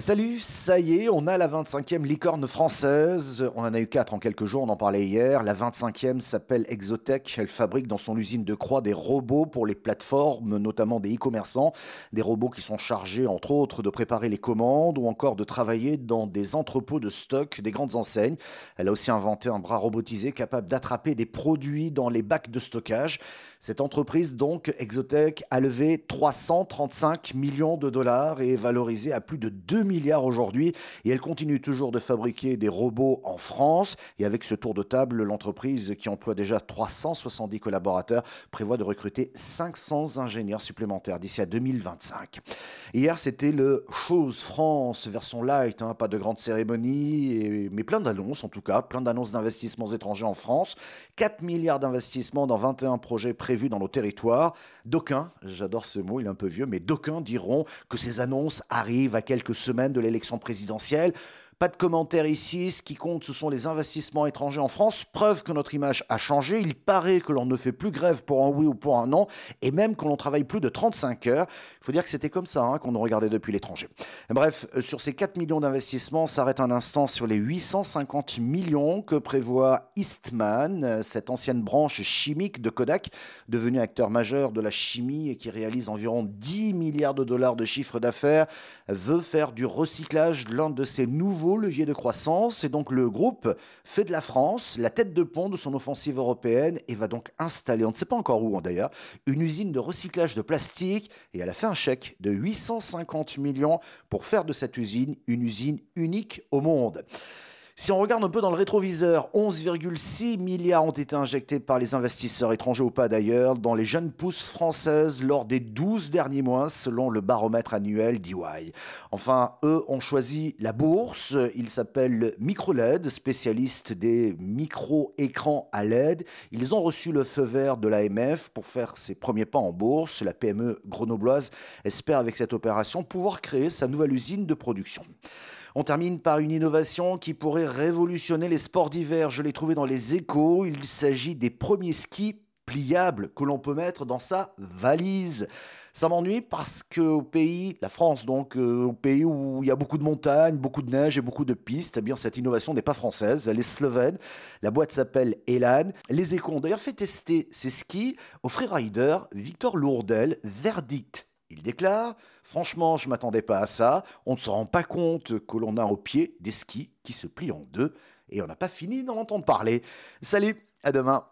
Salut, ça y est, on a la 25e licorne française. On en a eu 4 en quelques jours, on en parlait hier. La 25e s'appelle Exotech. Elle fabrique dans son usine de Croix des robots pour les plateformes, notamment des e-commerçants. Des robots qui sont chargés, entre autres, de préparer les commandes ou encore de travailler dans des entrepôts de stock des grandes enseignes. Elle a aussi inventé un bras robotisé capable d'attraper des produits dans les bacs de stockage. Cette entreprise, donc, Exotech, a levé 335 millions de dollars et est valorisée à plus de 2 milliards aujourd'hui. Et elle continue toujours de fabriquer des robots en France. Et avec ce tour de table, l'entreprise, qui emploie déjà 370 collaborateurs, prévoit de recruter 500 ingénieurs supplémentaires d'ici à 2025. Hier, c'était le Chose France version light, hein, pas de grande cérémonie, mais plein d'annonces en tout cas, plein d'annonces d'investissements étrangers en France, 4 milliards d'investissements dans 21 projets prévus dans nos territoires. D'aucuns, j'adore ce mot, il est un peu vieux, mais d'aucuns diront que ces annonces arrivent à quelques semaines de l'élection présidentielle. Pas de commentaires ici. Ce qui compte, ce sont les investissements étrangers en France. Preuve que notre image a changé. Il paraît que l'on ne fait plus grève pour un oui ou pour un non, et même que l'on travaille plus de 35 heures. Il faut dire que c'était comme ça hein, qu'on nous regardait depuis l'étranger. Bref, euh, sur ces 4 millions d'investissements, s'arrête un instant sur les 850 millions que prévoit Eastman, euh, cette ancienne branche chimique de Kodak, devenue acteur majeur de la chimie et qui réalise environ 10 milliards de dollars de chiffre d'affaires, veut faire du recyclage l'un de ses nouveaux levier de croissance et donc le groupe fait de la France la tête de pont de son offensive européenne et va donc installer, on ne sait pas encore où hein, d'ailleurs, une usine de recyclage de plastique et elle a fait un chèque de 850 millions pour faire de cette usine une usine unique au monde. Si on regarde un peu dans le rétroviseur, 11,6 milliards ont été injectés par les investisseurs étrangers ou pas d'ailleurs dans les jeunes pousses françaises lors des 12 derniers mois selon le baromètre annuel d'EY. Enfin, eux ont choisi la bourse. Ils s'appellent MicroLED, spécialistes des micro-écrans à LED. Ils ont reçu le feu vert de l'AMF pour faire ses premiers pas en bourse. La PME grenobloise espère avec cette opération pouvoir créer sa nouvelle usine de production. On termine par une innovation qui pourrait révolutionner les sports d'hiver. Je l'ai trouvé dans les échos. Il s'agit des premiers skis pliables que l'on peut mettre dans sa valise. Ça m'ennuie parce qu'au pays, la France donc, euh, au pays où il y a beaucoup de montagnes, beaucoup de neige et beaucoup de pistes, eh bien cette innovation n'est pas française, elle est slovène. La boîte s'appelle Elan. Les échos ont d'ailleurs fait tester ces skis au freerider Victor Lourdel, verdict il déclare Franchement, je m'attendais pas à ça. On ne se rend pas compte que l'on a au pied des skis qui se plient en deux et on n'a pas fini d'en entendre parler. Salut, à demain.